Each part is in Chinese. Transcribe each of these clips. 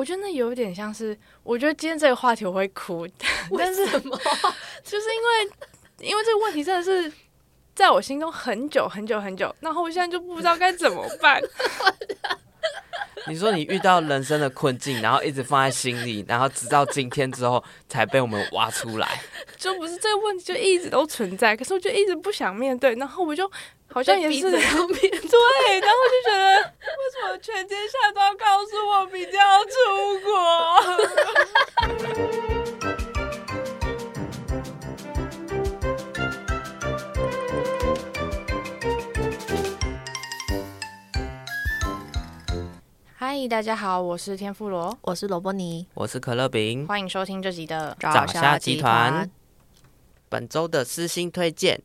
我觉得那有点像是，我觉得今天这个话题我会哭，但是什么？就是因为因为这个问题真的是在我心中很久很久很久，然后我现在就不知道该怎么办。你说你遇到人生的困境，然后一直放在心里，然后直到今天之后才被我们挖出来，就不是这个问题就一直都存在，可是我就一直不想面对，然后我就好像也是。对，然后就觉得为什么全天下都要告诉我比较要出国？嗨，大家好，我是天妇罗，我是萝卜泥，我是可乐饼，欢迎收听这集的早虾集团。本周的私心推荐，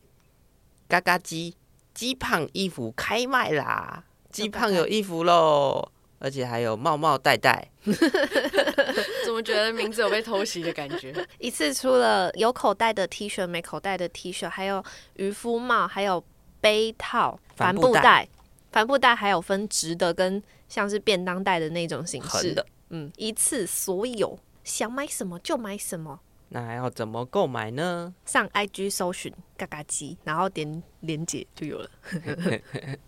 嘎嘎鸡鸡胖衣服开卖啦！鸡胖有衣服喽，而且还有帽帽戴戴。怎么觉得名字有被偷袭的感觉？一次出了有口袋的 T 恤、没口袋的 T 恤，还有渔夫帽，还有杯套、帆布袋。帆布袋还有分直的跟像是便当袋的那种形式的，嗯，一次所有，想买什么就买什么。那还要怎么购买呢？上 IG 搜寻嘎嘎鸡，然后点连接就有了。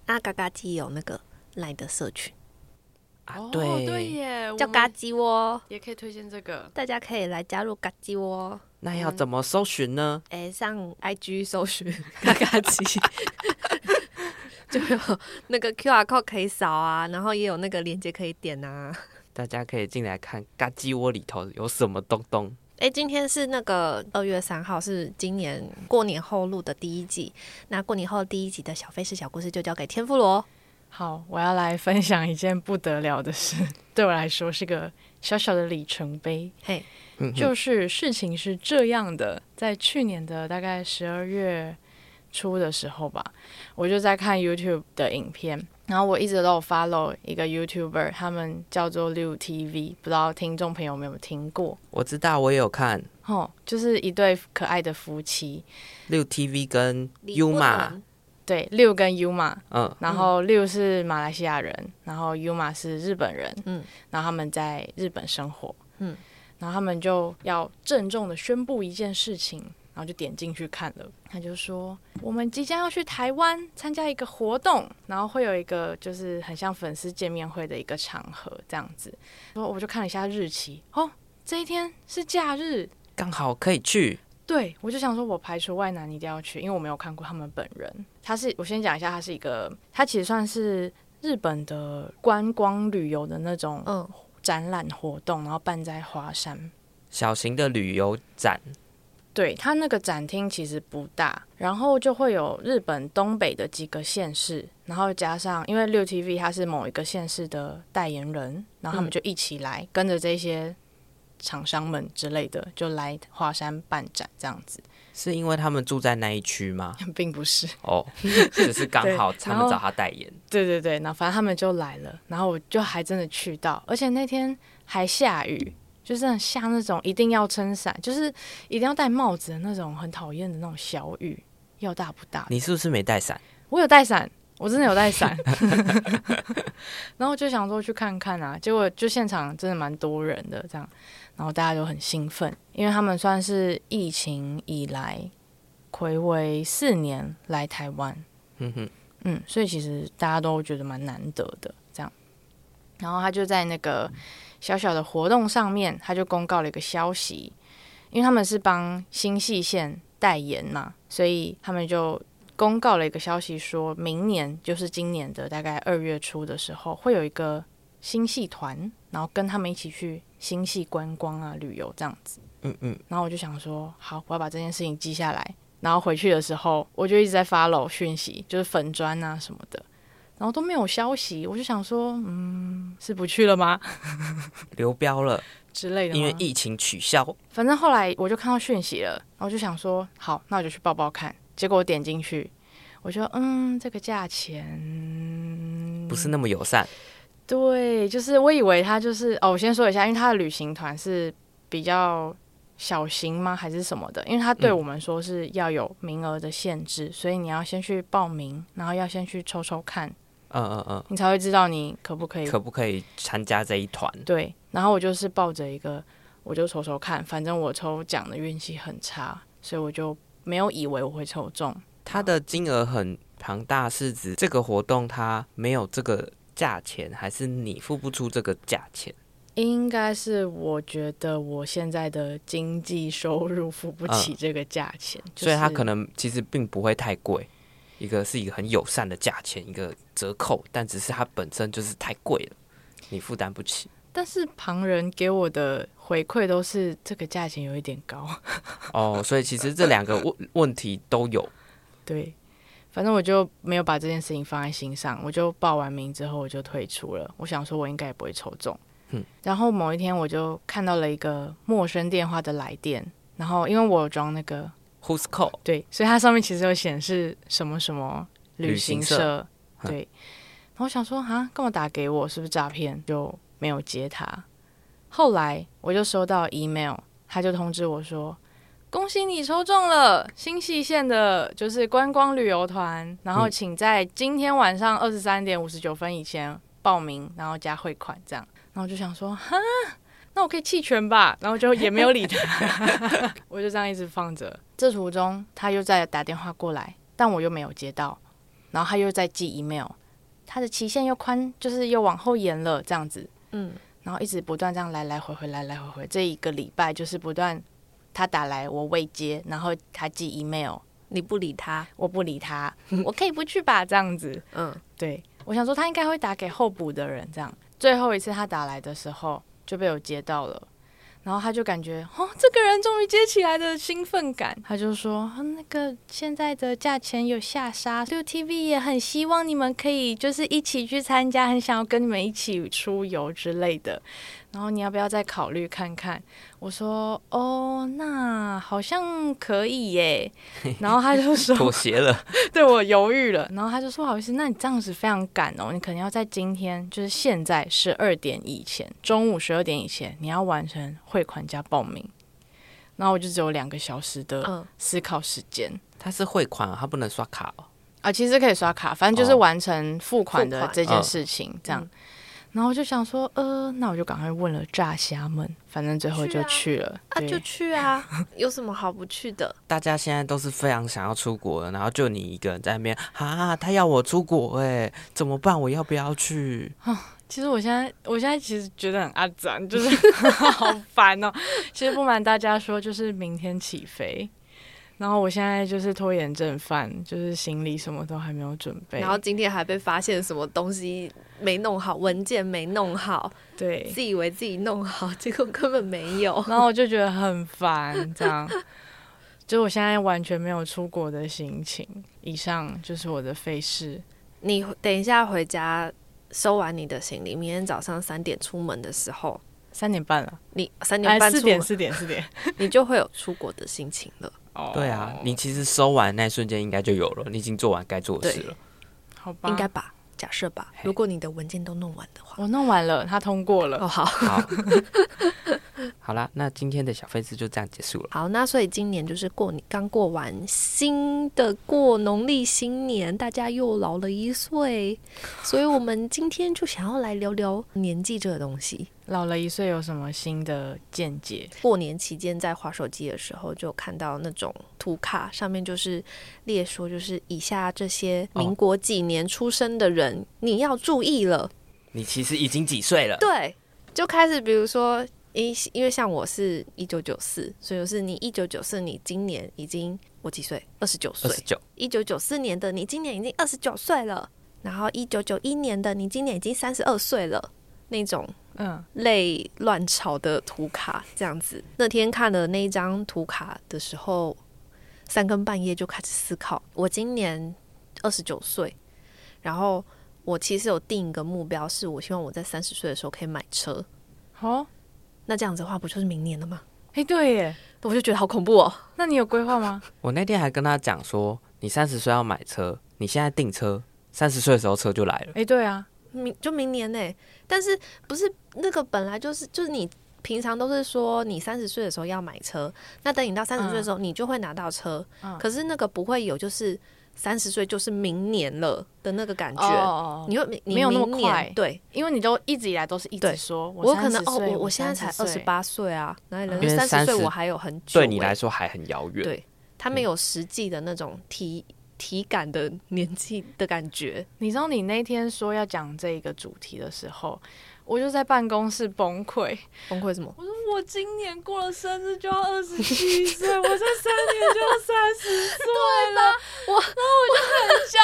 那 嘎嘎鸡有那个 LINE 的社群啊，对、哦、对耶，叫嘎鸡窝，也可以推荐这个，大家可以来加入嘎鸡窝。那要怎么搜寻呢？哎、嗯欸，上 IG 搜寻嘎嘎鸡。就有那个 QR code 可以扫啊，然后也有那个链接可以点啊。大家可以进来看嘎鸡窝里头有什么东东。哎、欸，今天是那个二月三号，是今年过年后录的第一集。那过年后第一集的小费是小故事就交给天妇罗。好，我要来分享一件不得了的事，对我来说是个小小的里程碑。嘿，就是事情是这样的，在去年的大概十二月。出的时候吧，我就在看 YouTube 的影片，然后我一直都有 follow 一个 YouTuber，他们叫做六 TV，不知道听众朋友有没有听过？我知道，我也有看，哦，就是一对可爱的夫妻，六 TV 跟 Yuma，对，六跟 Yuma，嗯，然后六是马来西亚人，然后 Yuma 是日本人，嗯，然后他们在日本生活，嗯，然后他们就要郑重的宣布一件事情。然后就点进去看了，他就说我们即将要去台湾参加一个活动，然后会有一个就是很像粉丝见面会的一个场合这样子。然后我就看了一下日期，哦，这一天是假日，刚好可以去。对，我就想说，我排除外男一定要去，因为我没有看过他们本人。他是，我先讲一下，他是一个，他其实算是日本的观光旅游的那种嗯展览活动，然后办在华山，小型的旅游展。对，他那个展厅其实不大，然后就会有日本东北的几个县市，然后加上因为六 TV 他是某一个县市的代言人，然后他们就一起来、嗯、跟着这些厂商们之类的，就来华山办展这样子。是因为他们住在那一区吗？并不是哦，只是刚好他们找他代言。对对对，那反正他们就来了，然后我就还真的去到，而且那天还下雨。就是很像那种一定要撑伞，就是一定要戴帽子的那种，很讨厌的那种小雨，要大不大？你是不是没带伞？我有带伞，我真的有带伞。然后就想说去看看啊，结果就现场真的蛮多人的，这样，然后大家都很兴奋，因为他们算是疫情以来睽违四年来台湾，嗯哼，嗯，所以其实大家都觉得蛮难得的这样。然后他就在那个。小小的活动上面，他就公告了一个消息，因为他们是帮新潟县代言嘛，所以他们就公告了一个消息，说明年就是今年的大概二月初的时候，会有一个新戏团，然后跟他们一起去新戏观光啊、旅游这样子。嗯嗯。然后我就想说，好，我要把这件事情记下来，然后回去的时候，我就一直在 follow 讯息，就是粉砖啊什么的。然后都没有消息，我就想说，嗯，是不去了吗？流标了之类的，因为疫情取消。反正后来我就看到讯息了，然后就想说，好，那我就去报报看。结果我点进去，我说，嗯，这个价钱不是那么友善。对，就是我以为他就是哦，我先说一下，因为他的旅行团是比较小型吗？还是什么的？因为他对我们说是要有名额的限制，嗯，所以你要先去报名，然后要先去抽抽看。嗯嗯嗯，你才会知道你可不可以可不可以参加这一团？对，然后我就是抱着一个，我就抽抽看，反正我抽奖的运气很差，所以我就没有以为我会抽中。它的金额很庞大，是指这个活动它没有这个价钱，还是你付不出这个价钱？应该是我觉得我现在的经济收入付不起这个价钱，嗯，所以它可能其实并不会太贵。一个是一个很友善的价钱，一个折扣，但只是它本身就是太贵了，你负担不起。但是旁人给我的回馈都是这个价钱有一点高。哦，所以其实这两个问问题都有。对，反正我就没有把这件事情放在心上，我就报完名之后我就退出了。我想说，我应该也不会抽中。嗯，然后某一天我就看到了一个陌生电话的来电，然后因为我有装那个 Who's Call，对，所以它上面其实有显示什么什么旅行社，行社对。然后我想说啊，干嘛打给我？是不是诈骗？就没有接他。后来我就收到 email，他就通知我说，恭喜你抽中了新潟县的，就是观光旅游团，然后请在今天晚上二十三点五十九分以前报名，然后加汇款这样。然后我就想说，哈，那我可以弃权吧？然后就也没有理他，我就这样一直放着。这途中他又在打电话过来，但我又没有接到。然后他又在寄 email，他的期限又宽，就是又往后延了这样子。嗯，然后一直不断这样来来回回，来来回回。这一个礼拜就是不断他打来我未接，然后他寄 email，你不理他，我不理他，我可以不去吧？这样子。嗯，对，我想说他应该会打给候补的人这样。最后一次他打来的时候就被我接到了，然后他就感觉哦，这个人终于接起来的兴奋感，他就说那个现在的价钱有下杀六 TV 也很希望你们可以就是一起去参加，很想要跟你们一起出游之类的。然后你要不要再考虑看看？我说哦，那好像可以耶。然后他就说妥协了，对，我犹豫了。然后他就说不好意思，那你这样子非常赶哦，你可能要在今天，就是现在十二点以前，中午十二点以前，你要完成汇款加报名。然后我就只有两个小时的思考时间。嗯、他是汇款，他不能刷卡哦。啊，其实可以刷卡，反正就是完成付款的这件事情，这样。然后我就想说，呃，那我就赶快问了炸虾们，反正最后就去了。去啊，啊，就去啊，有什么好不去的？大家现在都是非常想要出国的，然后就你一个人在那边，啊，他要我出国，哎，怎么办？我要不要去？其实我现在，我现在其实觉得很阿杂，就是好烦哦。其实不瞒大家说，就是明天起飞。然后我现在就是拖延症犯，就是行李什么都还没有准备。然后今天还被发现什么东西没弄好，文件没弄好，对，自以为自己弄好，结果根本没有。然后我就觉得很烦，这样，就我现在完全没有出国的心情。以上就是我的费事。你等一下回家收完你的行李，明天早上三点出门的时候，三点半了，你三点半四点四点四点，你就会有出国的心情了。哦对啊，你其实收完那瞬间应该就有了，你已经做完该做的事了，好吧？应该吧？假设吧？如果你的文件都弄完的话，我弄完了，他通过了。哦，好，好，好啦，那今天的小费事就这样结束了。好，那所以今年就是过年刚过完新的过农历新年，大家又老了一岁，所以我们今天就想要来聊聊年纪这个东西。老了一岁有什么新的见解？过年期间在划手机的时候，就看到那种图卡，上面就是列说，就是以下这些民国几年出生的人，哦、你要注意了。你其实已经几岁了？对，就开始比如说，因因为像我是一九九四，所以我是你一九九四，你今年已经我几岁？二十九岁。二十九。一九九四年的你今年已经二十九岁了，然后一九九一年的你今年已经三十二岁了，那种。嗯，类乱潮的图卡这样子。那天看了那一张图卡的时候，三更半夜就开始思考。我今年二十九岁，然后我其实有定一个目标，是我希望我在三十岁的时候可以买车。哦，那这样子的话，不就是明年了吗？哎，对耶，我就觉得好恐怖哦。那你有规划吗？我那天还跟他讲说，你三十岁要买车，你现在订车，三十岁的时候车就来了。哎，对啊。明就明年呢，但是不是那个本来就是就是你平常都是说你三十岁的时候要买车，那等你到三十岁的时候你就会拿到车，嗯、可是那个不会有就是三十岁就是明年了的那个感觉。哦，你会你没有那么快，对，因为你都一直以来都是一直说，我可能哦，我我现在才二十八岁啊，哪里人三十岁我还有很久，对你来说还很遥远。对，他没有实际的那种体体感的年纪的感觉。你知道你那天说要讲这个主题的时候，我就在办公室崩溃，崩溃什么？我说我今年过了生日就要二十七岁，我这三年就要三十岁了，我然后我就很焦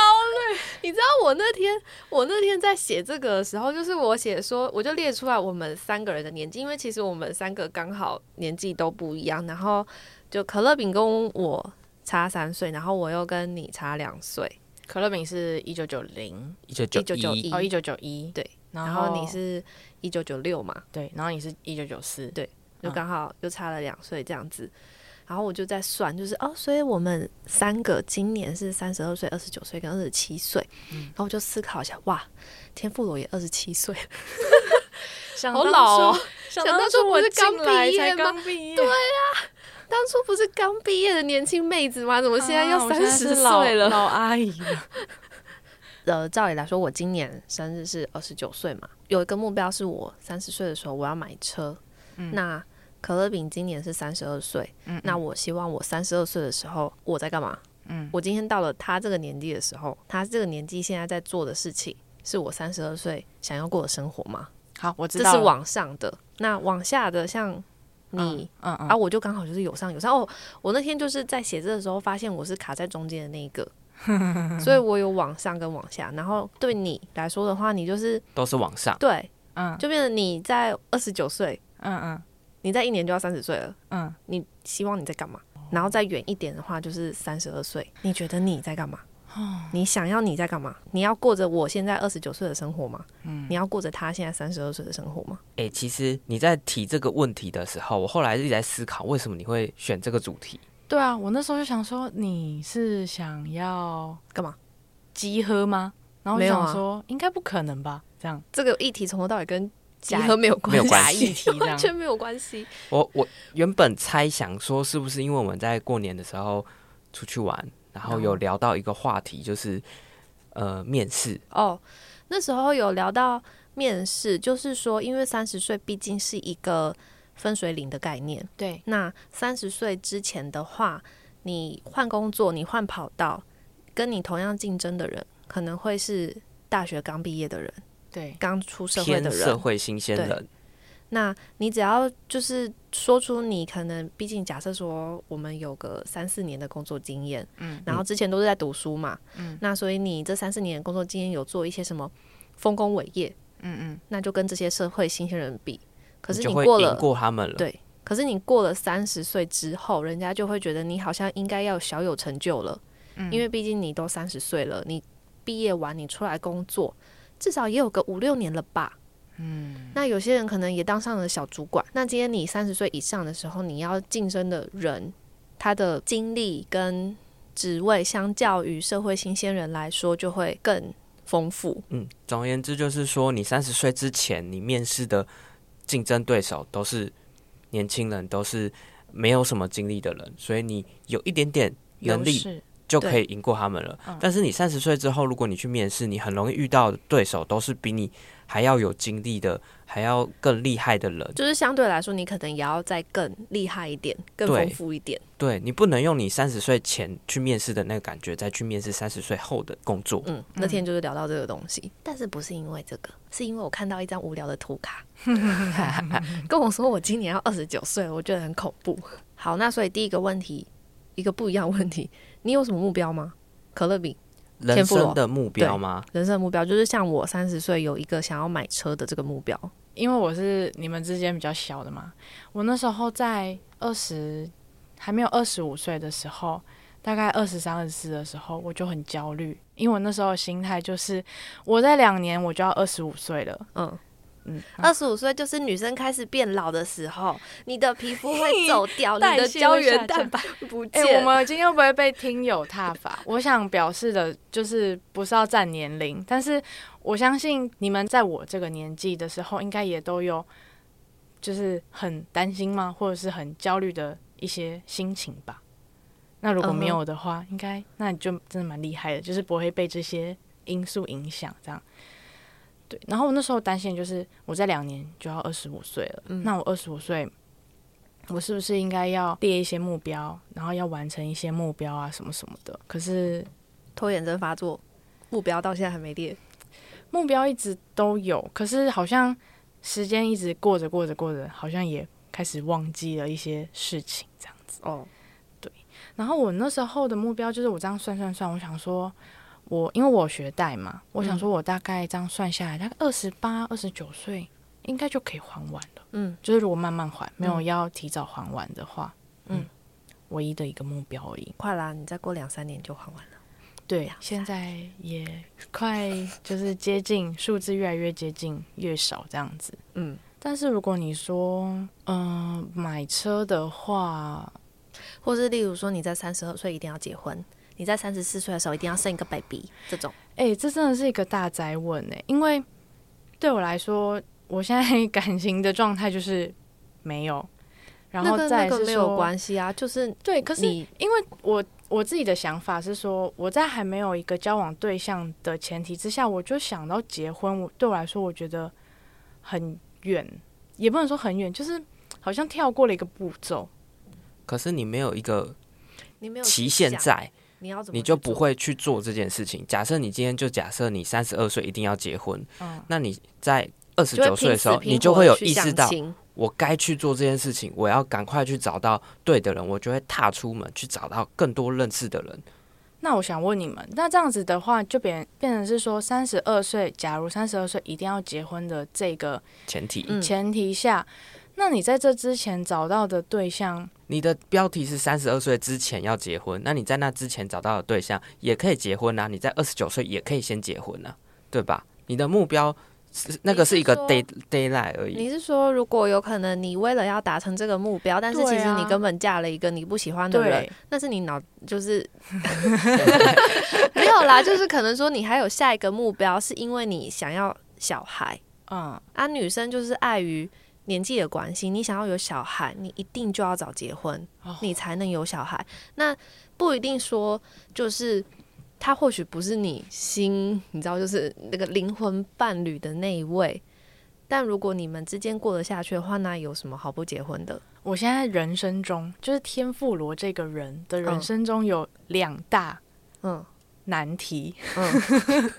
虑。你知道我那天我那天在写这个的时候，就是我写说，我就列出来我们三个人的年纪，因为其实我们三个刚好年纪都不一样，然后就可乐饼跟我差三岁，然后我又跟你差两岁。可乐饼是一九九零，一九九一哦，一九九一对。然后你是一九九六嘛？对，然后你是一九九四，对，就刚好又差了两岁这样子。然后我就在算，就是哦，所以我们三个今年是三十二岁、二十九岁跟二十七岁。然后我就思考一下，哇，天妇罗也二十七岁，好老哦！想当初我是刚毕业吗？毕业对啊，当初不是刚毕业的年轻妹子吗？怎么现在要三十岁了？老阿姨了。呃，照理来说，我今年生日是二十九岁嘛，有一个目标是我三十岁的时候我要买车。嗯、那可乐饼今年是三十二岁，嗯嗯，那我希望我三十二岁的时候我在干嘛？嗯，我今天到了他这个年纪的时候，他这个年纪现在在做的事情，是我三十二岁想要过的生活吗？好，我知道这是往上的。那往下的，像你，嗯，嗯，嗯啊，我就刚好就是有上有上。哦，我那天就是在写字的时候，发现我是卡在中间的那一个。所以我有往上跟往下，然后对你来说的话，你就是都是往上，对，嗯，就变成你在二十九岁，嗯嗯，你在一年就要三十岁了，嗯，你希望你在干嘛？然后再远一点的话，就是三十二岁，你觉得你在干嘛？你想要你在干嘛？你要过着我现在二十九岁的生活吗？嗯，你要过着他现在三十二岁的生活吗？哎、欸，其实你在提这个问题的时候，我后来一直在思考，为什么你会选这个主题？对啊，我那时候就想说，你是想要干嘛？集合吗？然后我想说，啊、应该不可能吧？这样，这个议题从头到尾跟集合没有关系，没有关系，完全没有关系。我我原本猜想说，是不是因为我们在过年的时候出去玩，然后有聊到一个话题，就是呃面试哦。那时候有聊到面试，就是说，因为三十岁毕竟是一个。分水岭的概念，对。那三十岁之前的话，你换工作，你换跑道，跟你同样竞争的人，可能会是大学刚毕业的人，对，刚出社会的人，社会新鲜人。那你只要就是说出你可能，毕竟假设说我们有个三四年的工作经验，嗯，然后之前都是在读书嘛，嗯，那所以你这三四年的工作经验有做一些什么丰功伟业，嗯嗯，那就跟这些社会新鲜人比。可是你过了，过他们了，对。可是你过了三十岁之后，人家就会觉得你好像应该要小有成就了，嗯，因为毕竟你都三十岁了，你毕业完你出来工作，至少也有个五六年了吧，嗯。那有些人可能也当上了小主管。那今天你三十岁以上的时候，你要晋升的人，他的经历跟职位，相较于社会新鲜人来说，就会更丰富。嗯，总而言之，就是说你三十岁之前，你面试的。竞争对手都是年轻人，都是没有什么经历的人，所以你有一点点能力就可以赢过他们了。但是你三十岁之后，如果你去面试，你很容易遇到的对手都是比你还要有经历的，还要更厉害的人。就是相对来说，你可能也要再更厉害一点，更丰富一点。对，你不能用你三十岁前去面试的那个感觉，再去面试三十岁后的工作。嗯，那天就是聊到这个东西，但是不是因为这个，是因为我看到一张无聊的图卡，跟我说我今年要二十九岁，我觉得很恐怖。好，那所以第一个问题，一个不一样问题，你有什么目标吗？可乐饼，人生的目标吗？人生的目标就是像我三十岁有一个想要买车的这个目标，因为我是你们之间比较小的嘛。我那时候在二十还没有二十五岁的时候。大概二十三、二十四的时候，我就很焦虑，因为我那时候的心态就是，我在两年我就要二十五岁了。嗯嗯，二十五岁就是女生开始变老的时候，你的皮肤会走掉，你的胶原蛋白 不见。欸，我们 今天会不会被听友踏伐？我想表示的就是不是要占年龄，但是我相信你们在我这个年纪的时候，应该也都有就是很担心吗？或者是很焦虑的一些心情吧。那如果没有的话，应该那你就真的蛮厉害的，就是不会被这些因素影响。这样，对。然后我那时候担心就是我在两年就要二十五岁了，嗯、那我二十五岁，我是不是应该要列一些目标，然后要完成一些目标啊什么什么的？可是拖延症发作，目标到现在还没列。目标一直都有，可是好像时间一直过着过着过着，好像也开始忘记了一些事情，这样子。哦，对。然后我那时候的目标就是我这样算算算，我想说，我因为我学贷嘛，我想说我大概这样算下来，大概二十八、二十九岁应该就可以还完了。嗯，就是如果慢慢还，没有要提早还完的话，嗯，嗯，唯一的一个目标而已。快啦，你再过两三年就还完了。对，现在也快，就是接近数字越来越接近，越少这样子。嗯，但是如果你说，嗯、呃，买车的话，或是例如说你在三十二岁一定要结婚，你在三十四岁的时候一定要生一个 baby，这种，哎、欸，这真的是一个大哉问哎，因为对我来说，我现在感情的状态就是没有，然后再是说没有关系啊，就是对，可是因为我。我自己的想法是说，我在还没有一个交往对象的前提之下，我就想到结婚。我对我来说，我觉得很远，也不能说很远，就是好像跳过了一个步骤。可是你没有一个你没有期限在，你要怎么，你就不会去做这件事情。假设你今天就假设你三十二岁一定要结婚，嗯，那你在二十九岁的时候，你就会有意识到。我该去做这件事情，我要赶快去找到对的人，我就会踏出门去找到更多认识的人。那我想问你们，那这样子的话，就变变成是说，三十二岁，假如三十二岁一定要结婚的这个前提前提下，那你在这之前找到的对象，你的标题是三十二岁之前要结婚，那你在那之前找到的对象也可以结婚啊，你在二十九岁也可以先结婚啊，对吧？你的目标是。那个是一个 day daylight 而已。你是说，如果有可能，你为了要达成这个目标，但是其实你根本嫁了一个你不喜欢的人，那是你脑就是 没有啦。就是可能说，你还有下一个目标，是因为你想要小孩。嗯，啊，女生就是碍于年纪的关系，你想要有小孩，你一定就要早结婚，你才能有小孩。那不一定说就是。他或许不是你心，你知道，就是那个灵魂伴侣的那一位。但如果你们之间过得下去的话，那有什么好不结婚的？我现在人生中，就是天妇罗这个人的人生中有两大嗯难题，嗯，嗯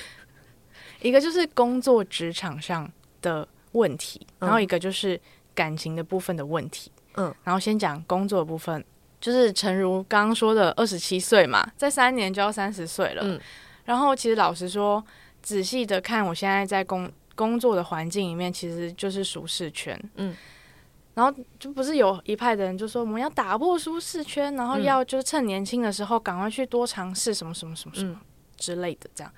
一个就是工作职场上的问题，然后一个就是感情的部分的问题，嗯，然后先讲工作的部分。就是诚如刚刚说的，二十七岁嘛，在三年就要三十岁了。嗯，然后其实老实说，仔细的看，我现在在工工作的环境里面，其实就是舒适圈。嗯，然后就不是有一派的人就说我们要打破舒适圈，然后要就是趁年轻的时候赶快去多尝试什么什么什么什么之类的这样。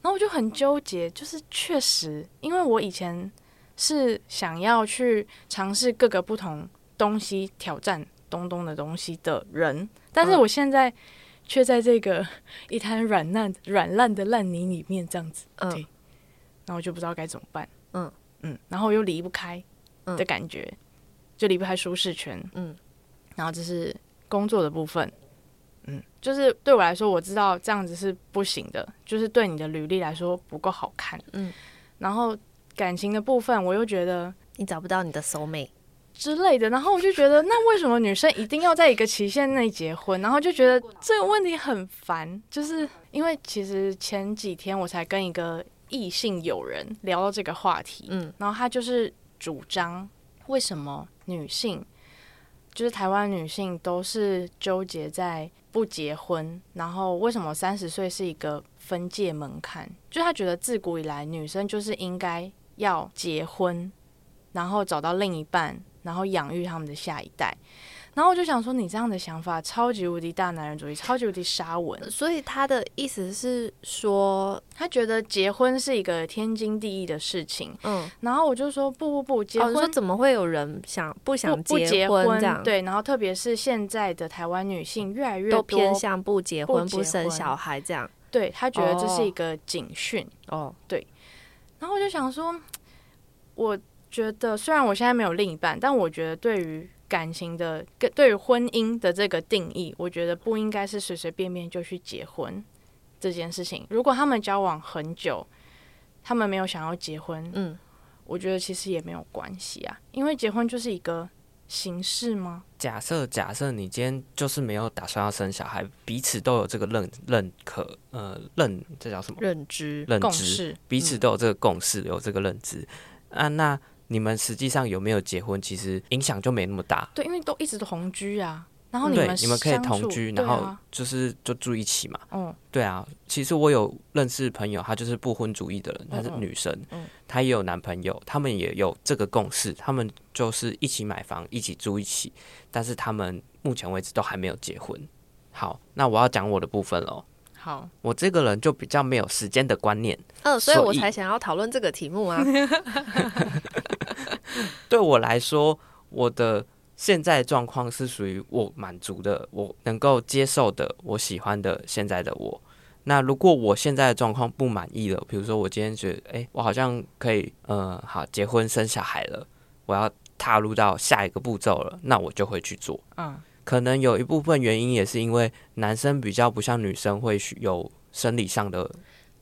然后我就很纠结，就是确实，因为我以前是想要去尝试各个不同东西挑战。东东的东西的人，但是我现在却在这个一滩软烂软烂的烂泥里面这样子，嗯，对，然后我就不知道该怎么办，嗯。嗯，然后又离不开的感觉，嗯、就离不开舒适圈，嗯，然后这是工作的部分，嗯，就是对我来说，我知道这样子是不行的，就是对你的履历来说不够好看，嗯，然后感情的部分，我又觉得你找不到你的 soul mate。之类的，然后我就觉得，那为什么女生一定要在一个期限内结婚？然后就觉得这个问题很烦，就是因为其实前几天我才跟一个异性友人聊到这个话题，嗯，然后他就是主张，为什么女性，就是台湾女性都是纠结在不结婚，然后为什么三十岁是一个分界门槛？就他觉得自古以来女生就是应该要结婚，然后找到另一半。然后养育他们的下一代，然后我就想说，你这样的想法超级无敌大男人主义，超级无敌沙文。所以他的意思是说，他觉得结婚是一个天经地义的事情。嗯，然后我就说不不不，结婚、哦、说怎么会有人想不想结婚，不结婚这样？对，然后特别是现在的台湾女性越来越偏向不结婚、不生小孩这样。对，他觉得这是一个警讯。哦，对。然后我就想说，我。觉得虽然我现在没有另一半，但我觉得对于感情的，跟对于婚姻的这个定义，我觉得不应该是随随便便就去结婚这件事情。如果他们交往很久，他们没有想要结婚，嗯，我觉得其实也没有关系啊，因为结婚就是一个。形式吗？假设假设你今天就是没有打算要生小孩，彼此都有这个认认可，呃，认这叫什么？认知、认知，共识，彼此都有这个共识，嗯、有这个认知啊。那你们实际上有没有结婚？其实影响就没那么大。对，因为都一直都同居啊。然后你们、嗯、对，你们可以同居，然后就是就住一起嘛。嗯，对啊。其实我有认识朋友，她就是不婚主义的人，她是女生，嗯，她也有男朋友，他们也有这个共识，他们就是一起买房，一起住一起，但是他们目前为止都还没有结婚。好，那我要讲我的部分喽。好，我这个人就比较没有时间的观念，嗯，所以我才想要讨论这个题目啊。对我来说，我的。现在状况是属于我满足的，我能够接受的，我喜欢的现在的我。那如果我现在的状况不满意了，比如说我今天觉得，哎、欸，我好像可以，嗯、呃，好，结婚生小孩了，我要踏入到下一个步骤了，那我就会去做。嗯，可能有一部分原因也是因为男生比较不像女生会有生理上的，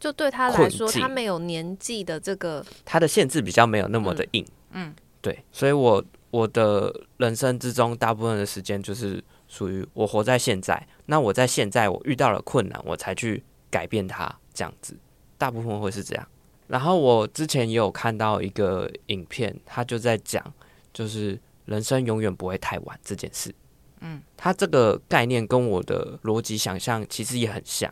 就对他来说，他没有年纪的这个，他的限制比较没有那么的硬。嗯，嗯对，所以我。我的人生之中，大部分的时间就是属于我活在现在。那我在现在，我遇到了困难，我才去改变它，这样子，大部分会是这样。然后我之前也有看到一个影片，他就在讲，就是人生永远不会太晚这件事。嗯，他这个概念跟我的逻辑想象其实也很像，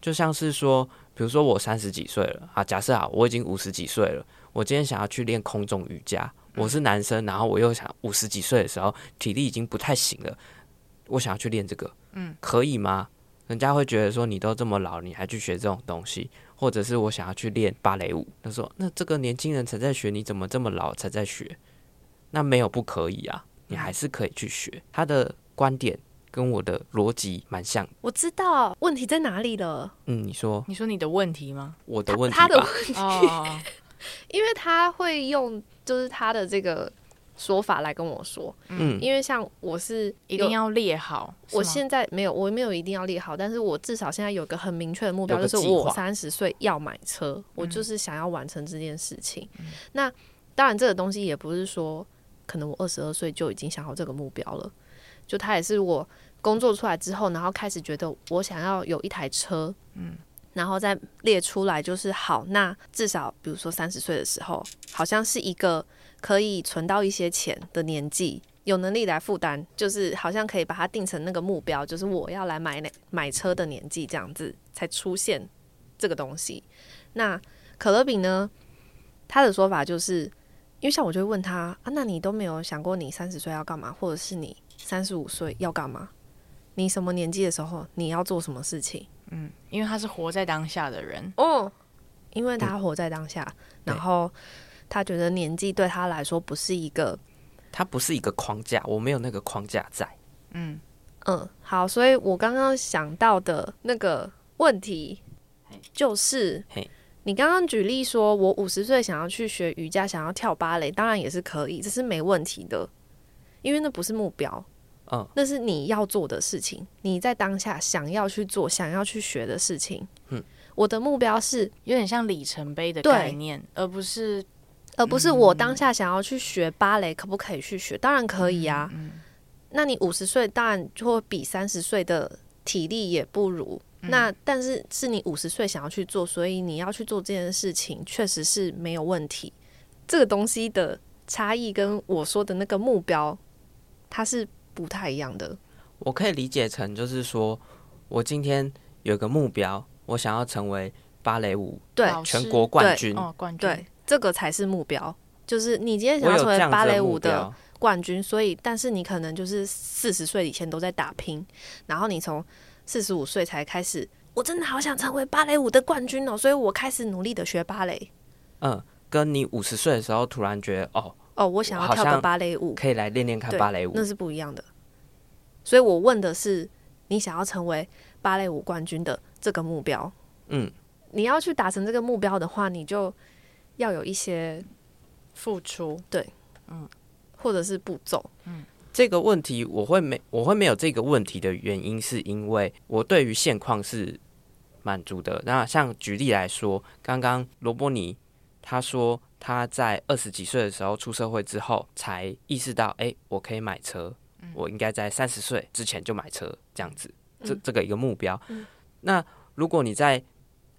就像是说，比如说我三十几岁了啊，假设啊，我已经五十几岁了，我今天想要去练空中瑜伽。我是男生，然后我又想五十几岁的时候体力已经不太行了，我想要去练这个，嗯，可以吗？人家会觉得说你都这么老，你还去学这种东西，或者是我想要去练芭蕾舞，他说那这个年轻人才在学，你怎么这么老才在学？那没有不可以啊，你还是可以去学。他的观点跟我的逻辑蛮像，我知道问题在哪里了。嗯，你说，你说你的问题吗？我的问题，他，他的问题，哦、因为他会用。就是他的这个说法来跟我说，嗯，因为像我是一定要列好，我现在没有，我没有一定要列好，但是我至少现在有个很明确的目标，就是我三十岁要买车，我就是想要完成这件事情。嗯，那当然，这个东西也不是说可能我二十二岁就已经想好这个目标了，就他也是我工作出来之后，然后开始觉得我想要有一台车，嗯。然后再列出来，就是好。那至少，比如说三十岁的时候，好像是一个可以存到一些钱的年纪，有能力来负担，就是好像可以把它定成那个目标，就是我要来买买车的年纪，这样子才出现这个东西。那可乐饼呢？他的说法就是，因为像我就会问他啊，那你都没有想过你三十岁要干嘛，或者是你三十五岁要干嘛？你什么年纪的时候你要做什么事情？嗯，因为他是活在当下的人。哦，因为他活在当下，嗯、然后他觉得年纪对他来说不是一个，他不是一个框架，我没有那个框架在。嗯。嗯，好，所以我刚刚想到的那个问题就是，你刚刚举例说我五十岁想要去学瑜伽，想要跳芭蕾，当然也是可以，这是没问题的，因为那不是目标。嗯，那是你要做的事情，你在当下想要去做、想要去学的事情。嗯，我的目标是有点像里程碑的概念，而不是，而不是我当下想要去学芭蕾，可不可以去学？当然可以啊。嗯，那你五十岁，当然就会比三十岁的体力也不如。那但是是你五十岁想要去做，所以你要去做这件事情，确实是没有问题。这个东西的差异跟我说的那个目标，它是。不太一样的，我可以理解成就是说，我今天有个目标，我想要成为芭蕾舞对全国冠军哦，冠军对，这个才是目标。就是你今天想要成为芭蕾舞的冠军，所以但是你可能就是四十岁以前都在打拼，然后你从四十五岁才开始，我真的好想成为芭蕾舞的冠军哦，所以我开始努力的学芭蕾。嗯，跟你五十岁的时候突然觉得哦。哦，我想要跳个芭蕾舞，可以来练练看芭蕾舞，那是不一样的。所以我问的是，你想要成为芭蕾舞冠军的这个目标，嗯，你要去达成这个目标的话，你就要有一些付出，对，嗯，或者是步骤，嗯，这个问题我会没我会没有这个问题的原因，是因为我对于现况是满足的。那像举例来说，刚刚罗伯尼他说他在二十几岁的时候出社会之后，才意识到，哎，我可以买车，我应该在三十岁之前就买车，这样子，这这个一个目标。那如果你在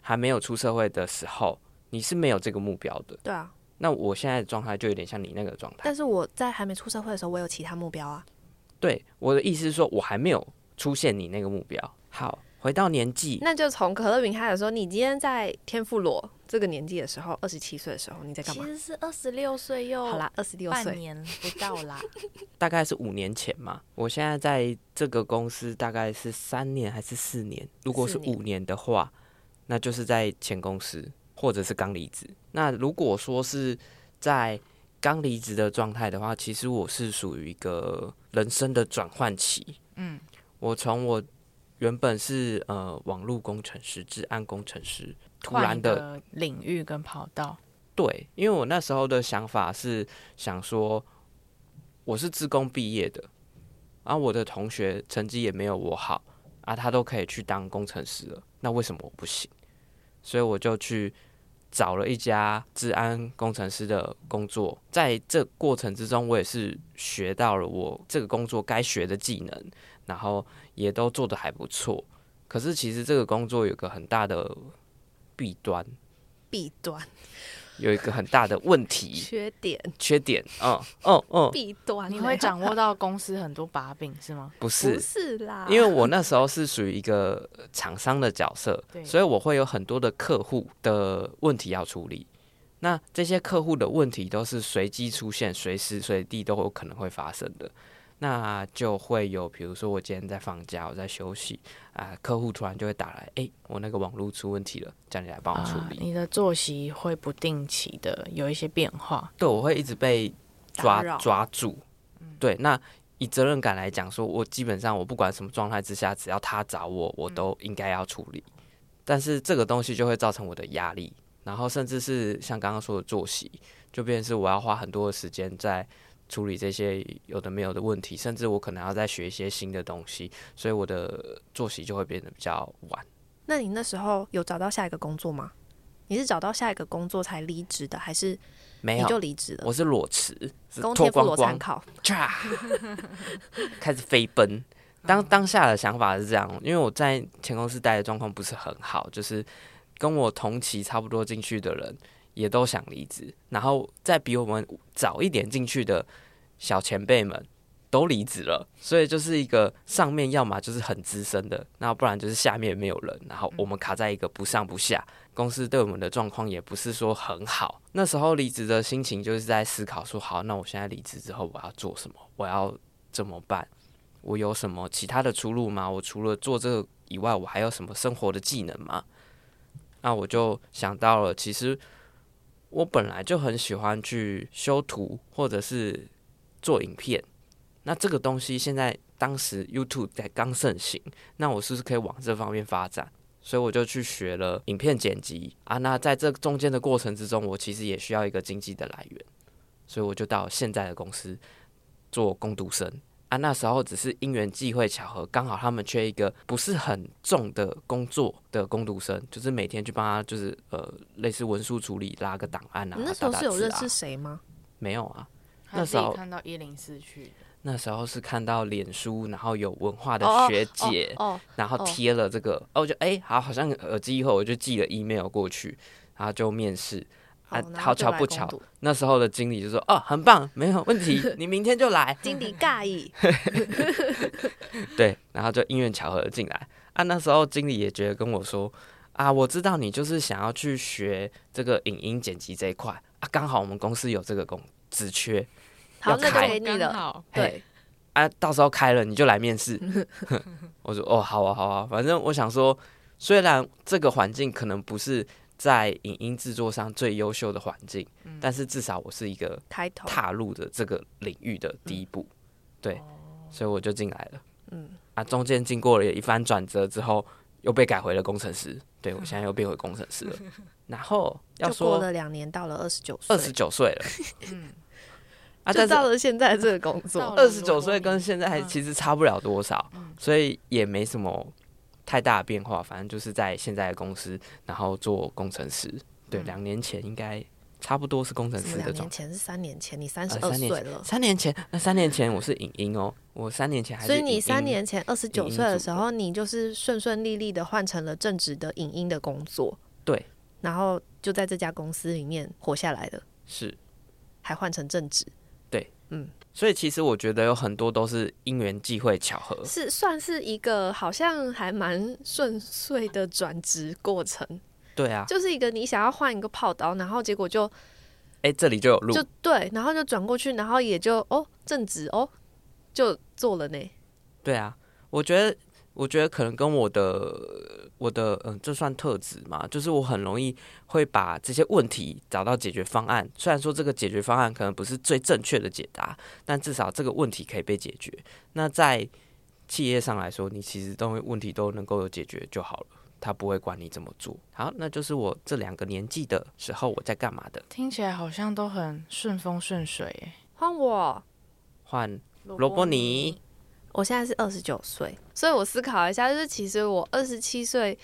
还没有出社会的时候，你是没有这个目标的。对啊。那我现在的状态就有点像你那个状态，但是我在还没出社会的时候，我有其他目标啊。对，我的意思是说，我还没有出现你那个目标。好，回到年纪，那就从可乐饼开始说，你今天在天妇罗这个年纪的时候，二十七岁的时候，你在干嘛？其实是二十六岁又好啦，二十六岁，半年不到啦，大概是五年前嘛。我现在在这个公司大概是三年还是四年？如果是五年的话，那就是在前公司。或者是刚离职。那如果说是在刚离职的状态的话，其实我是属于一个人生的转换期。嗯，我从我原本是呃网络工程师、治安工程师，突然的领域跟跑道。对，因为我那时候的想法是想说，我是自工毕业的，然后我的同学成绩也没有我好啊，他都可以去当工程师了，那为什么我不行？所以我就去找了一家治安工程师的工作，在这过程之中，我也是学到了我这个工作该学的技能，然后也都做得还不错。可是其实这个工作有个很大的弊端，弊端。有一个很大的问题，缺点，缺点，哦哦哦，弊端，你会掌握到公司很多把柄是吗？不是，不是啦，因为我那时候是属于一个厂商的角色，所以我会有很多的客户的问题要处理。那这些客户的问题都是随机出现，随时随地都有可能会发生的。那就会有，比如说我今天在放假，我在休息啊，客户突然就会打来，哎、欸，我那个网络出问题了，叫你来帮我处理。啊，你的作息会不定期的有一些变化，对，我会一直被抓抓住。对，那以责任感来讲，说我基本上我不管什么状态之下，只要他找我，我都应该要处理。但是这个东西就会造成我的压力，然后甚至是像刚刚说的作息，就变成是我要花很多的时间在。处理这些有的没有的问题，甚至我可能要再学一些新的东西，所以我的作息就会变得比较晚。那你那时候有找到下一个工作吗？你是找到下一个工作才离职的，还是没有你就离职了？我是裸辞，光天妇罗参考，开始飞奔。当当下的想法是这样，因为我在前公司待的状况不是很好，就是跟我同期差不多进去的人。也都想离职，然后再比我们早一点进去的小前辈们都离职了，所以就是一个上面要么就是很资深的，那不然就是下面没有人，然后我们卡在一个不上不下。公司对我们的状况也不是说很好。那时候离职的心情就是在思考说：好，那我现在离职之后我要做什么？我要怎么办？我有什么其他的出路吗？我除了做这个以外，我还有什么生活的技能吗？那我就想到了，其实。我本来就很喜欢去修图或者是做影片，那这个东西现在当时 YouTube 在刚盛行，那我是不是可以往这方面发展？所以我就去学了影片剪辑啊。那在这中间的过程之中，我其实也需要一个经济的来源，所以我就到现在的公司做工读生。啊，那时候只是因缘际会巧合，刚好他们缺一个不是很重的工作的工读生，就是每天去帮他，就是呃，类似文书处理、拉个档案啊。你那时候是有认识谁吗？没有啊，那时候看到一零四去。那时候是看到脸书，然后有文化的学姐，哦哦哦、然后贴了这个，哦，我就哎、欸，好，好像耳机以后我就寄了 email 过去，然后就面试。啊，好巧不巧，那时候的经理就说：“哦，很棒，没有问题，你明天就来。”经理尬意，对，然后就因缘巧合进来。啊，那时候经理也觉得跟我说：“啊，我知道你就是想要去学这个影音剪辑这一块啊，刚好我们公司有这个工职缺，好，那就给你了。对，啊，到时候开了你就来面试。我说：哦，好啊，好啊，反正我想说，虽然这个环境可能不是。在影音制作上最优秀的环境，嗯，但是至少我是一个开头踏入的这个领域的第一步，对，所以我就进来了。嗯，啊，中间经过了一番转折之后，又被改回了工程师。对，我现在又变回工程师了。然后要说过了两年，到了二十九岁，二十九岁了。嗯，啊，就到了现在这个工作，二十九岁跟现在还其实差不了多少，嗯、所以也没什么太大的变化。反正就是在现在的公司，然后做工程师。对，两、嗯、年前应该差不多是工程师的状态。两年前是三年前，你三十二岁了。三年前，那三年前我是影音哦，我三年前还是影音。所以你三年前二十九岁的时候，你就是顺顺利利的换成了正职的影音的工作。对，然后就在这家公司里面活下来了。是，还换成正职。对，嗯，所以其实我觉得有很多都是因缘际会巧合，是算是一个好像还蛮顺遂的转职过程。对啊，就是一个你想要换一个跑道，然后结果就，哎，这里就有路，就对，然后就转过去，然后也就哦正职哦，就做了呢。对啊，我觉得，我觉得可能跟我的我的嗯，这算特质嘛，就是我很容易会把这些问题找到解决方案。虽然说这个解决方案可能不是最正确的解答，但至少这个问题可以被解决。那在企业上来说，你其实都问题都能够有解决就好了。他不会管你怎么做。好，那就是我这两个年纪的时候我在干嘛的。听起来好像都很顺风顺水。换我，换罗伯尼。我现在是二十九岁，所以我思考一下，就是其实我二十七岁，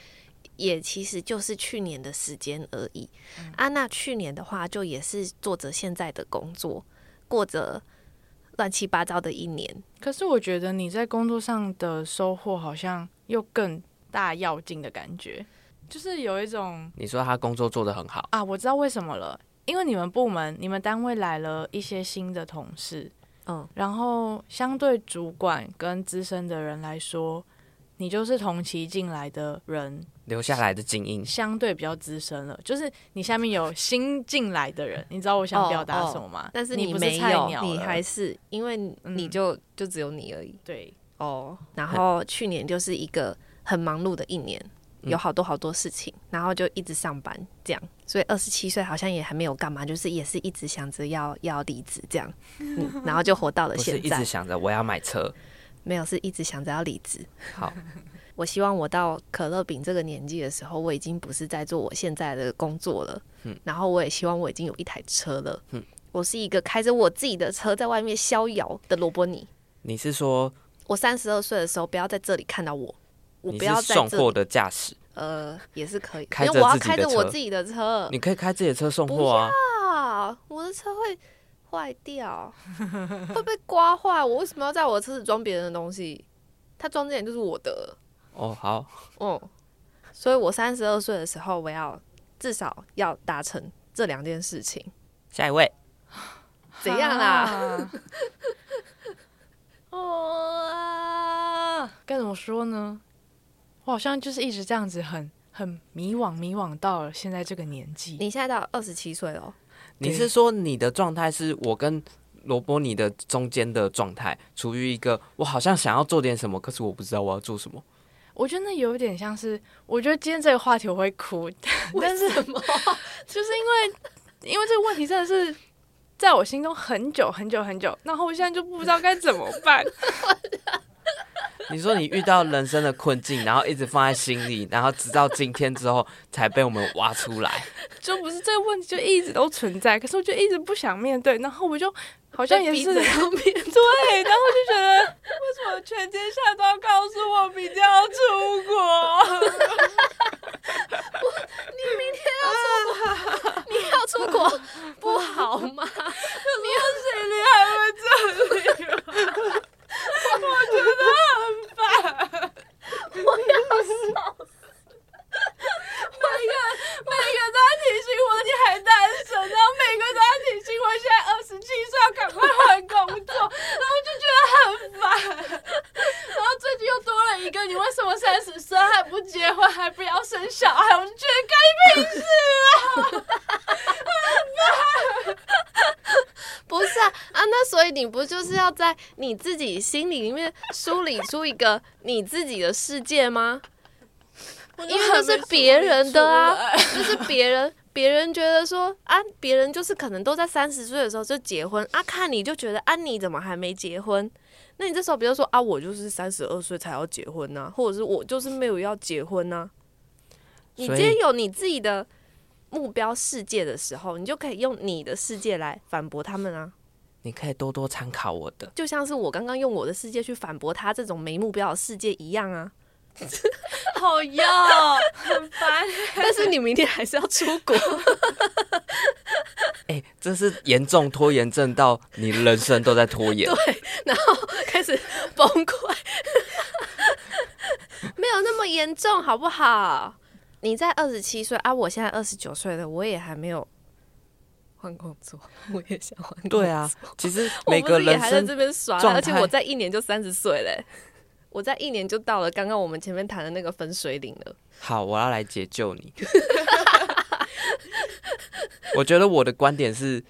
也其实就是去年的时间而已。嗯、啊，那去年的话，就也是做着现在的工作，过着乱七八糟的一年。可是我觉得你在工作上的收获好像又更。大要进的感觉，就是有一种你说他工作做得很好啊，我知道为什么了，因为你们部门、你们单位来了一些新的同事，嗯，然后相对主管跟资深的人来说，你就是同期进来的人，留下来的精英，相对比较资深了。就是你下面有新进来的人，你知道我想表达什么吗？哦哦、但是你，你不是菜鸟，你还是因为你就、嗯、就只有你而已。对，哦，然后去年就是一个。很忙碌的一年，有好多好多事情，嗯、然后就一直上班这样，所以二十七岁好像也还没有干嘛，就是也是一直想着要要离职这样，嗯，然后就活到了现在。一直想着我要买车，没有，是一直想着要离职。好，我希望我到可乐饼这个年纪的时候，我已经不是在做我现在的工作了，嗯，然后我也希望我已经有一台车了，嗯，我是一个开着我自己的车在外面逍遥的罗伯尼。你是说我三十二岁的时候不要在这里看到我？我不要你是送货的驾驶，呃，也是可以，开着我要开着我自己的车。你可以开自己的车送货啊！我的车会坏掉，会被刮坏。我为什么要在我的车子装别人的东西？他装这点就是我的。哦，好，哦，所以我三十二岁的时候，我要至少要达成这两件事情。下一位，怎样啦？哦，啊该怎么说呢？我好像就是一直这样子很，很很迷惘，迷惘到了现在这个年纪。你现在到二十七岁了，你是说你的状态是我跟罗伯尼的中间的状态，处于一个我好像想要做点什么，可是我不知道我要做什么。我觉得那有点像是，我觉得今天这个话题我会哭，但是什么？就是因为因为这个问题真的是在我心中很久很久很久，然后我现在就不知道该怎么办。你说你遇到人生的困境，然后一直放在心里，然后直到今天之后才被我们挖出来，就不是这个问题就一直都存在，可是我就一直不想面对，然后我就好像也是要 面对，然后就觉得为什么全天下都要告诉我明天要出国？你明天要出国，你要出国不好吗？你要谁厉害我这里？我觉得很烦，我要笑死。每个每个都要提醒我你还单身，然后每个都要提醒我现在二十七岁要赶快换工作，然后就觉得很烦。然后最近又多了一个，你为什么三十岁还不结婚，还不要生小孩？我就觉得该屁事啊！不是啊啊，那所以你不就是要在你自己心里面梳理出一个你自己的世界吗？因为这是别人的啊，就是别人，别人觉得说啊，别人就是可能都在三十岁的时候就结婚啊，看你就觉得啊，你怎么还没结婚？那你这时候比如说啊，我就是三十二岁才要结婚呢、啊，或者是我就是没有要结婚呢、啊。你今天有你自己的目标世界的时候，你就可以用你的世界来反驳他们啊。你可以多多参考我的，就像是我刚刚用我的世界去反驳他这种没目标的世界一样啊。好要，很烦。但是你明天还是要出国。哎、欸，这是严重拖延症到你人生都在拖延。对，然后开始崩溃。没有那么严重，好不好？你在二十七岁啊，我现在二十九岁了，我也还没有换工作，我也想换。对啊，其实每个人也还在这边耍，而且我在一年就三十岁嘞。我在一年就到了刚刚我们前面谈的那个分水岭了。好，我要来解救你。我觉得我的观点是，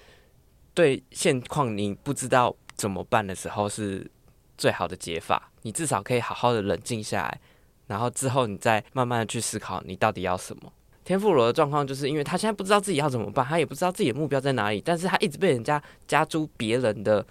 对现况你不知道怎么办的时候是最好的解法。你至少可以好好的冷静下来，然后之后你再慢慢的去思考你到底要什么。天妇罗的状况就是因为他现在不知道自己要怎么办，他也不知道自己的目标在哪里，但是他一直被人家加诸别人的。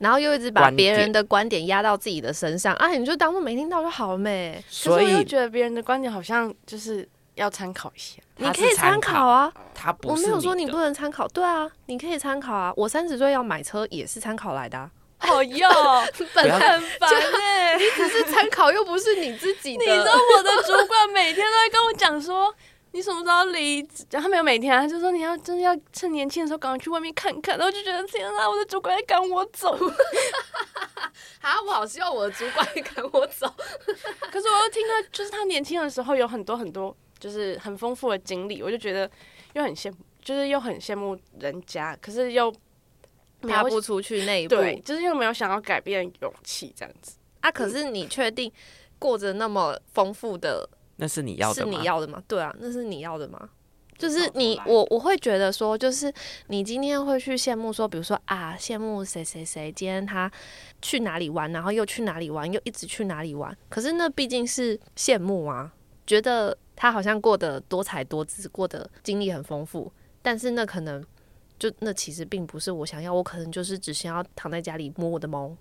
然后又一直把别人的观点压到自己的身上啊！你就当做没听到就好了没？所以我又觉得别人的观点好像就是要参考一下。你可以参考啊，他不是我没有说你不能参考。对啊，你可以参考啊。我三十岁要买车也是参考来的啊。好哟，本来很烦哎，你只是参考又不是你自己的。你知道我的主管每天都在跟我讲说。你什么时候离职？他没有每天，他就说你要真的要趁年轻的时候赶快去外面看看。然后就觉得天啊，我的主管在赶我走。啊，我好希望我的主管赶我走。可是我又听到，就是他年轻的时候有很多很多，就是很丰富的经历，我就觉得又很羡慕，就是又很羡慕人家，可是又踏不出去那一步，对，就是又没有想要改变勇气这样子。啊，可是你确定过着那么丰富的？那是你要的吗？是你要的吗？对啊，那是你要的吗？就是你我我会觉得说，就是你今天会去羡慕说，比如说啊，羡慕谁谁谁，今天他去哪里玩，然后又去哪里玩，又一直去哪里玩。可是那毕竟是羡慕啊，觉得他好像过得多彩多姿，过得经历很丰富。但是那可能就那其实并不是我想要，我可能就是只想要躺在家里摸我的猫。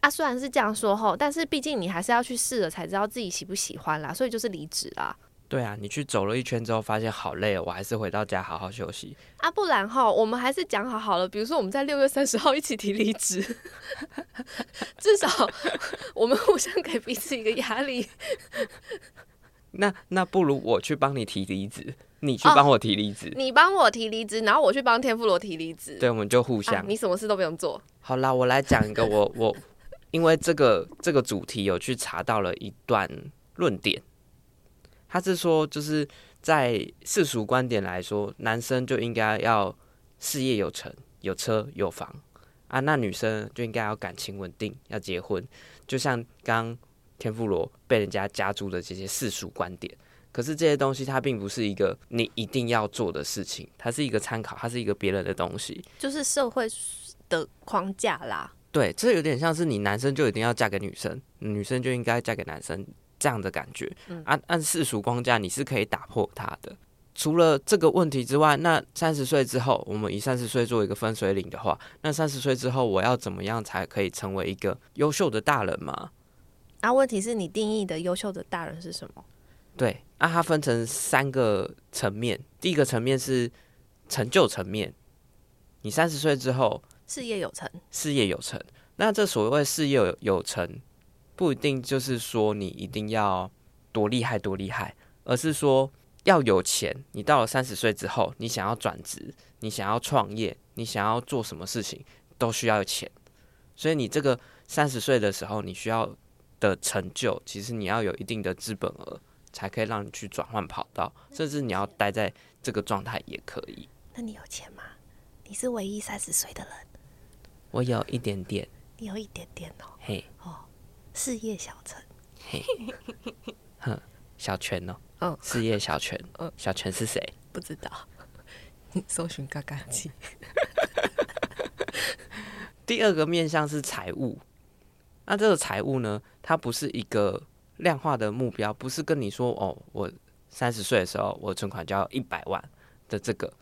啊，虽然是这样说吼，但是毕竟你还是要去试了才知道自己喜不喜欢啦，所以就是离职啦。对啊，你去走了一圈之后，发现好累哦，我还是回到家好好休息。啊，不然哈，我们还是讲好好了，比如说我们在六月三十号一起提离职，至少我们互相给彼此一个压力。那那不如我去帮你提离职，你去帮我提离职，哦，你帮我提离职，然后我去帮天妇罗提离职。对，我们就互相，啊，你什么事都不用做。好啦，我来讲一个我我。因为这个这个主题有去查到了一段论点，他是说，就是在世俗观点来说，男生就应该要事业有成、有车有房啊，那女生就应该要感情稳定、要结婚。就像刚天妇罗被人家加诸的这些世俗观点，可是这些东西它并不是一个你一定要做的事情，它是一个参考，它是一个别人的东西，就是社会的框架啦。对，这有点像是你男生就一定要嫁给女生，女生就应该嫁给男生这样的感觉。嗯、按按世俗框架，你是可以打破它的。除了这个问题之外，那三十岁之后，我们以三十岁做一个分水岭的话，那三十岁之后，我要怎么样才可以成为一个优秀的大人嘛？啊，问题是你定义的优秀的大人是什么？对，那、啊、它分成三个层面。第一个层面是成就层面，你三十岁之后。事业有成，事业有成。那这所谓事业有有成，不一定就是说你一定要多厉害多厉害，而是说要有钱。你到了三十岁之后，你想要转职，你想要创业，你想要做什么事情，都需要钱。所以你这个三十岁的时候，你需要的成就，其实你要有一定的资本额，才可以让你去转换跑道，甚至你要待在这个状态也可以。那你有钱吗？你是唯一三十岁的人。我有一点点，你有一点点哦，嘿，哦，事业小成，嘿，哼，小泉哦，嗯，事业小泉，嗯，小泉是谁？不知道，你 搜寻嘎嘎鸡。第二个面向是财务，那这个财务呢，它不是一个量化的目标，不是跟你说哦，我三十岁的时候，我存款就要一百万的这个。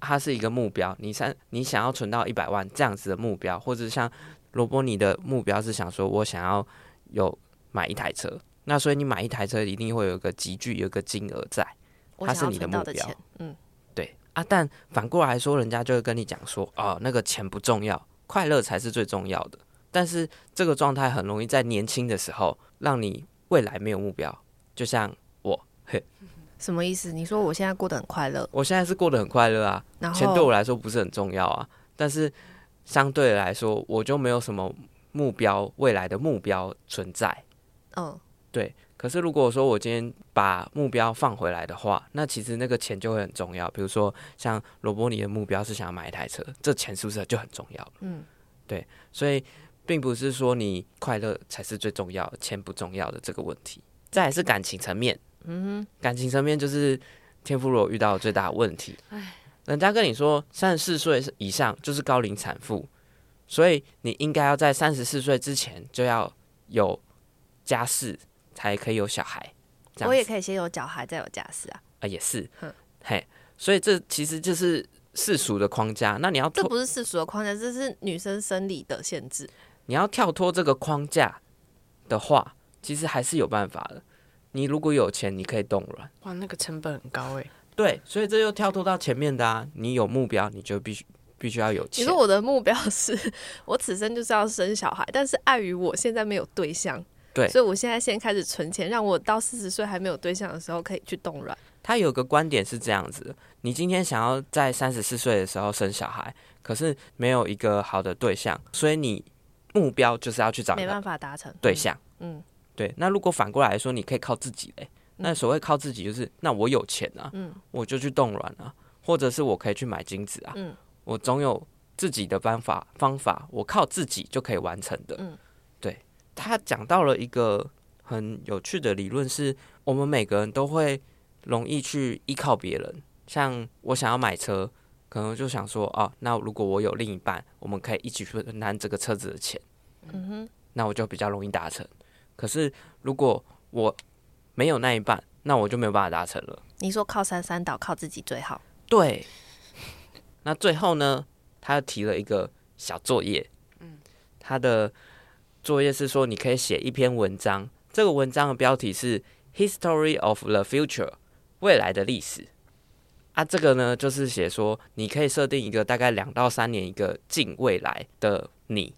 它是一个目标，你想你想要存到一百万这样子的目标，或者像罗伯尼的目标是想说，我想要有买一台车，那所以你买一台车一定会有一个集聚，有一个金额在，它是你的目标。嗯，对啊，但反过来说，人家就会跟你讲说，哦，那个钱不重要，快乐才是最重要的。但是这个状态很容易在年轻的时候让你未来没有目标，就像我，嘿，什么意思？你说我现在过得很快乐，我现在是过得很快乐啊，然钱对我来说不是很重要啊，但是相对来说我就没有什么目标，未来的目标存在。嗯，对。可是如果说我今天把目标放回来的话，那其实那个钱就会很重要。比如说像罗伯尼的目标是想要买一台车，这钱是不是就很重要？嗯，对，所以。并不是说你快乐才是最重要，钱不重要的这个问题。再来是感情层面，嗯哼，感情层面就是天妇罗遇到的最大的问题。唉，人家跟你说三十四岁以上就是高龄产妇，所以你应该要在三十四岁之前就要有家室，才可以有小孩。我也可以先有小孩，再有家室啊。啊，也是，哼嘿，所以这其实就是世俗的框架。那你要这不是世俗的框架，这是女生生理的限制。你要跳脱这个框架的话，其实还是有办法的。你如果有钱，你可以冻卵。哇，那个成本很高哎。对，所以这又跳脱到前面的啊。你有目标，你就必须必须要有钱。其实我的目标是 我此生就是要生小孩，但是碍于我现在没有对象，对，所以我现在先开始存钱，让我到四十岁还没有对象的时候可以去冻卵。他有个观点是这样子：你今天想要在三十四岁的时候生小孩，可是没有一个好的对象，所以你。目标就是要去找，没办法达成对象。嗯，对。那如果反过来说，你可以靠自己嘞。那所谓靠自己，就是那我有钱啊，嗯，我就去冻卵啊，或者是我可以去买精子啊，嗯，我总有自己的办法方法，我靠自己就可以完成的。嗯，对。他讲到了一个很有趣的理论，是我们每个人都会容易去依靠别人。像我想要买车。可能就想说哦，那如果我有另一半，我们可以一起去分担这个车子的钱，嗯哼，那我就比较容易达成。可是如果我没有那一半，那我就没有办法达成了。你说靠山山倒，靠自己最好。对。那最后呢，他又提了一个小作业，嗯，他的作业是说你可以写一篇文章，这个文章的标题是 History of the Future，未来的历史。啊，这个呢，就是写说，你可以设定一个大概两到三年一个近未来的你，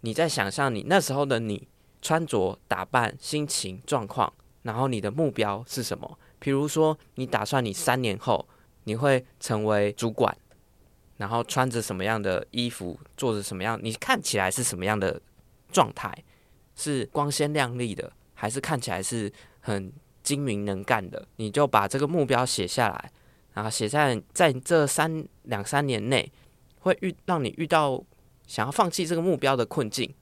你在想象你那时候的你穿着打扮、心情状况，然后你的目标是什么？比如说，你打算你三年后你会成为主管，然后穿着什么样的衣服，做着什么样，你看起来是什么样的状态？是光鲜亮丽的，还是看起来是很精明能干的？你就把这个目标写下来。然后写在在这三两三年内，会遇让你遇到想要放弃这个目标的困境，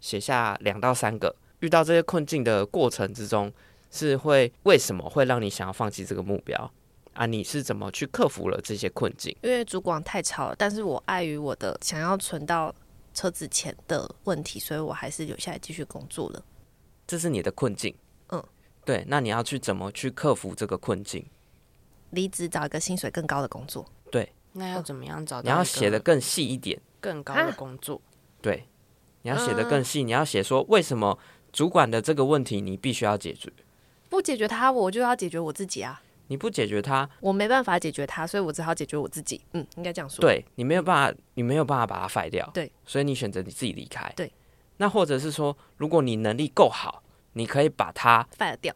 写下两到三个遇到这些困境的过程之中，是会为什么会让你想要放弃这个目标啊？你是怎么去克服了这些困境？因为主管太吵了，但是我碍于我的想要存到车子钱的问题，所以我还是留下来继续工作了。这是你的困境，嗯，对，那你要去怎么去克服这个困境？离职找一个薪水更高的工作，对，那要怎么样找到？你要写的更细一点，更高的工作，对，你要写得更细，你要写说为什么主管的这个问题你必须要解决，不解决他我就要解决我自己啊！你不解决他，我没办法解决他，所以我只好解决我自己。嗯，应该这样说。对，你没有办法，你没有办法把他废掉，对，所以你选择你自己离开。对，那或者是说，如果你能力够好，你可以把他废掉，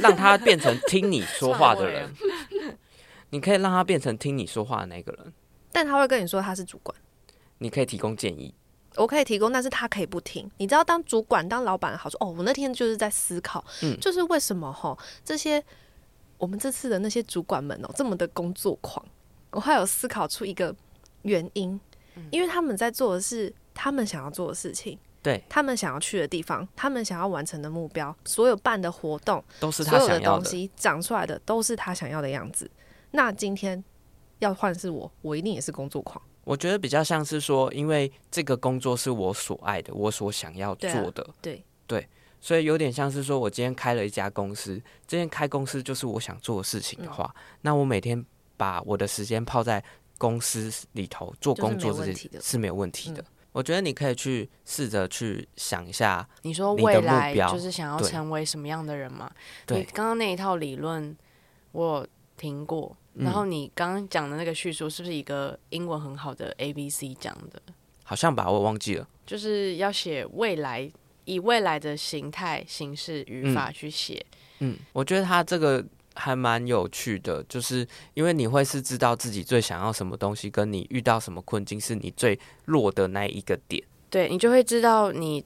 让他变成听你说话的人。你可以让他变成听你说话的那个人，但他会跟你说他是主管。你可以提供建议，我可以提供，但是他可以不听。你知道，当主管、当老板好处哦，我那天就是在思考，嗯，就是为什么哈这些我们这次的那些主管们哦这么的工作狂，我还有思考出一个原因，因为他们在做的是他们想要做的事情，对，他们想要去的地方，他们想要完成的目标，所有办的活动都是他想要的东西，长出来的都是他想要的样子。那今天要换是我，我一定也是工作狂。我觉得比较像是说，因为这个工作是我所爱的，我所想要做的。对、啊、对，对，所以有点像是说，我今天开了一家公司，今天开公司就是我想做的事情的话，嗯、那我每天把我的时间泡在公司里头做工作，这些是没有问题的。嗯、我觉得你可以去试着去想一下，你说未来就是想要成为什么样的人嘛？对，你刚刚那一套理论我听过。然后你刚刚讲的那个叙述是不是一个英文很好的 A B C 讲的？好像吧，我忘记了。就是要写未来，以未来的形态、形式、语法去写。嗯，我觉得他这个还蛮有趣的，就是因为你会是知道自己最想要什么东西，跟你遇到什么困境是你最弱的那一个点。对，你就会知道你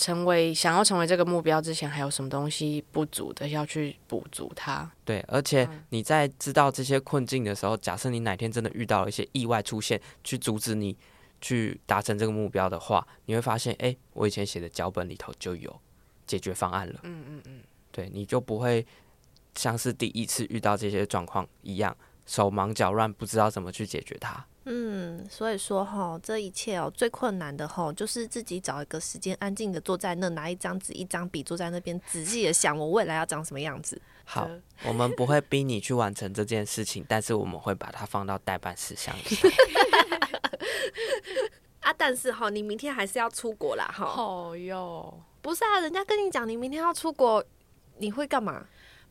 成为想要成为这个目标之前，还有什么东西不足的，要去补足它。对，而且你在知道这些困境的时候，假设你哪天真的遇到了一些意外出现，去阻止你去达成这个目标的话，你会发现，哎，我以前写的脚本里头就有解决方案了。嗯嗯嗯，对，你就不会像是第一次遇到这些状况一样，手忙脚乱，不知道怎么去解决它。嗯，所以说哈，这一切哦，最困难的哈，就是自己找一个时间，安静的坐在那，拿一张纸、一张笔，坐在那边仔细的想，我未来要长什么样子。好，我们不会逼你去完成这件事情，但是我们会把它放到待办事项里。啊，但是哈，你明天还是要出国啦，哈。哦哟，不是啊，人家跟你讲，你明天要出国，你会干嘛？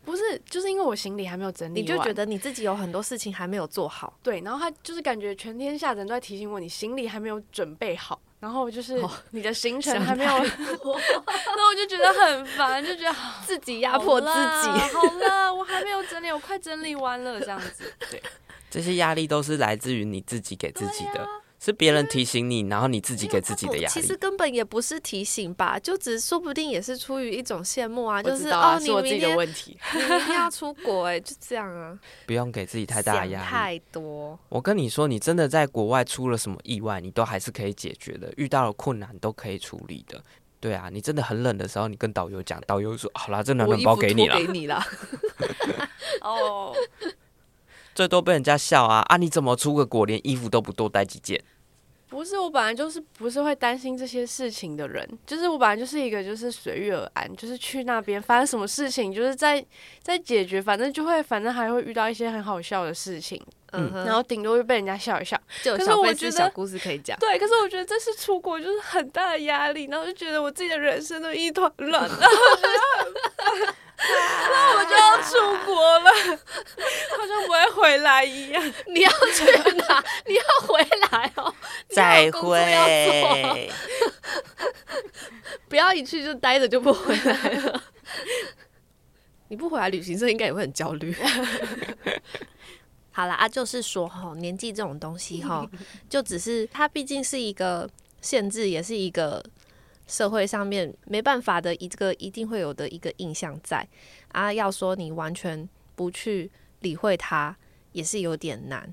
不是，就是因为我行李还没有整理，你就觉得你自己有很多事情还没有做好。对，然后他就是感觉全天下人都在提醒我，你行李还没有准备好，然后就是你的行程还没有，那我就觉得很烦，就觉得 自己压迫自己。好了，我还没有整理，我快整理完了，这样子。对，这些压力都是来自于你自己给自己的。是别人提醒你，然后你自己给自己的压力。其实根本也不是提醒吧，就只说不定也是出于一种羡慕啊，就是啊哦，是我自己的问题，你明天要出国哎，就这样啊。不用给自己太大的压力，太多。我跟你说，你真的在国外出了什么意外，你都还是可以解决的，遇到了困难都可以处理的。对啊，你真的很冷的时候，你跟导游讲，导游说好啦，这暖暖包给你了，给你了。哦，最多被人家笑啊啊！你怎么出个国连衣服都不多带几件？不是，我本来就是不是会担心这些事情的人，就是我本来就是一个就是随遇而安，就是去那边发生什么事情，就是在在解决，反正就会反正还会遇到一些很好笑的事情，嗯，然后顶多就被人家笑一笑，就有小费小故事可以讲。对，可是我觉得这次出国就是很大的压力，然后就觉得我自己的人生都一团乱，然 后 那我就要出国了，好像不会回来一样。你要去哪？你要回来哦。再会。不要一去就待着就不回来了。你不回来，旅行社应该也会很焦虑。好啦，啊，就是说哈，年纪这种东西哈，就只是它毕竟是一个限制，也是一个。社会上面没办法的一个一定会有的一个印象在啊，要说你完全不去理会它也是有点难，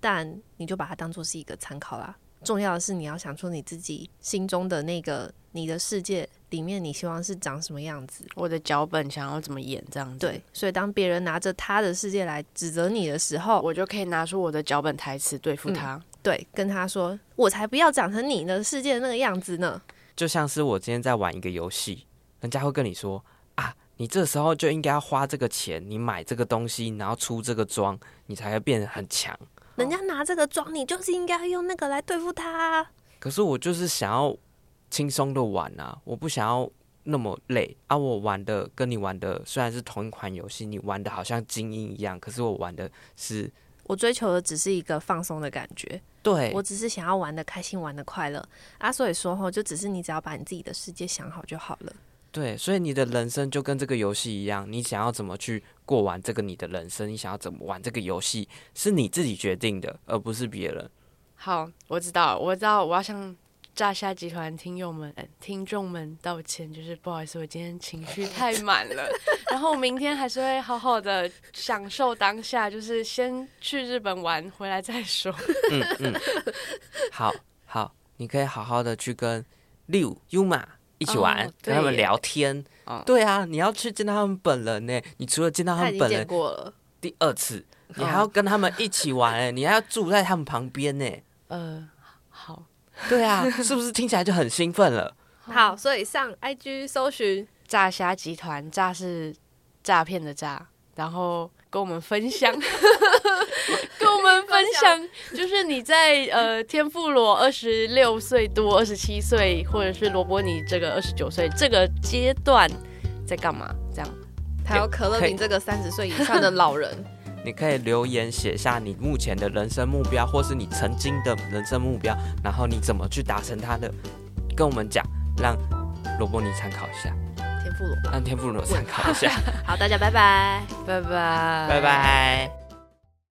但你就把它当做是一个参考啦。重要的是你要想出你自己心中的那个你的世界里面，你希望是长什么样子。我的脚本想要怎么演这样子？对，所以当别人拿着他的世界来指责你的时候，我就可以拿出我的脚本台词对付他。嗯，对，跟他说：“我才不要长成你的世界那个样子呢。”就像是我今天在玩一个游戏，人家会跟你说啊，你这时候就应该要花这个钱，你买这个东西，然后出这个装，你才会变得很强。人家拿这个装，你就是应该用那个来对付他。可是我就是想要轻松的玩啊，我不想要那么累啊。我玩的跟你玩的虽然是同一款游戏，你玩的好像精英一样，可是我玩的是，我追求的只是一个放松的感觉。对，我只是想要玩的开心，玩的快乐啊，所以说吼，就只是你只要把你自己的世界想好就好了。对，所以你的人生就跟这个游戏一样，你想要怎么去过完这个你的人生，你想要怎么玩这个游戏，是你自己决定的，而不是别人。好，我知道，我知道，我要向。炸虾集团听友们、听众们道歉，就是不好意思，我今天情绪太满了。然后明天还是会好好的享受当下，就是先去日本玩，回来再说。嗯嗯，好好，你可以好好的去跟六 Yuma 一起玩，哦、跟他们聊天。哦、对啊，你要去见到他们本人呢。你除了见到他们本人，过了第二次，你还要跟他们一起玩，哎，你还要住在他们旁边呢。呃，好。对啊，是不是听起来就很兴奋了？好，所以上 IG 搜寻诈虾集团，诈是诈骗的诈，然后跟我们分享，跟我们分享，就是你在呃天妇罗二十六岁多、二十七岁，或者是罗伯尼这个二十九岁这个阶段在干嘛？这样，还有可乐饼这个三十岁以上的老人。你可以留言写下你目前的人生目标，或是你曾经的人生目标，然后你怎么去达成它的，跟我们讲，让罗伯尼参考一下。天妇罗，让天妇罗参考一下。好，大家拜拜，拜拜，拜拜。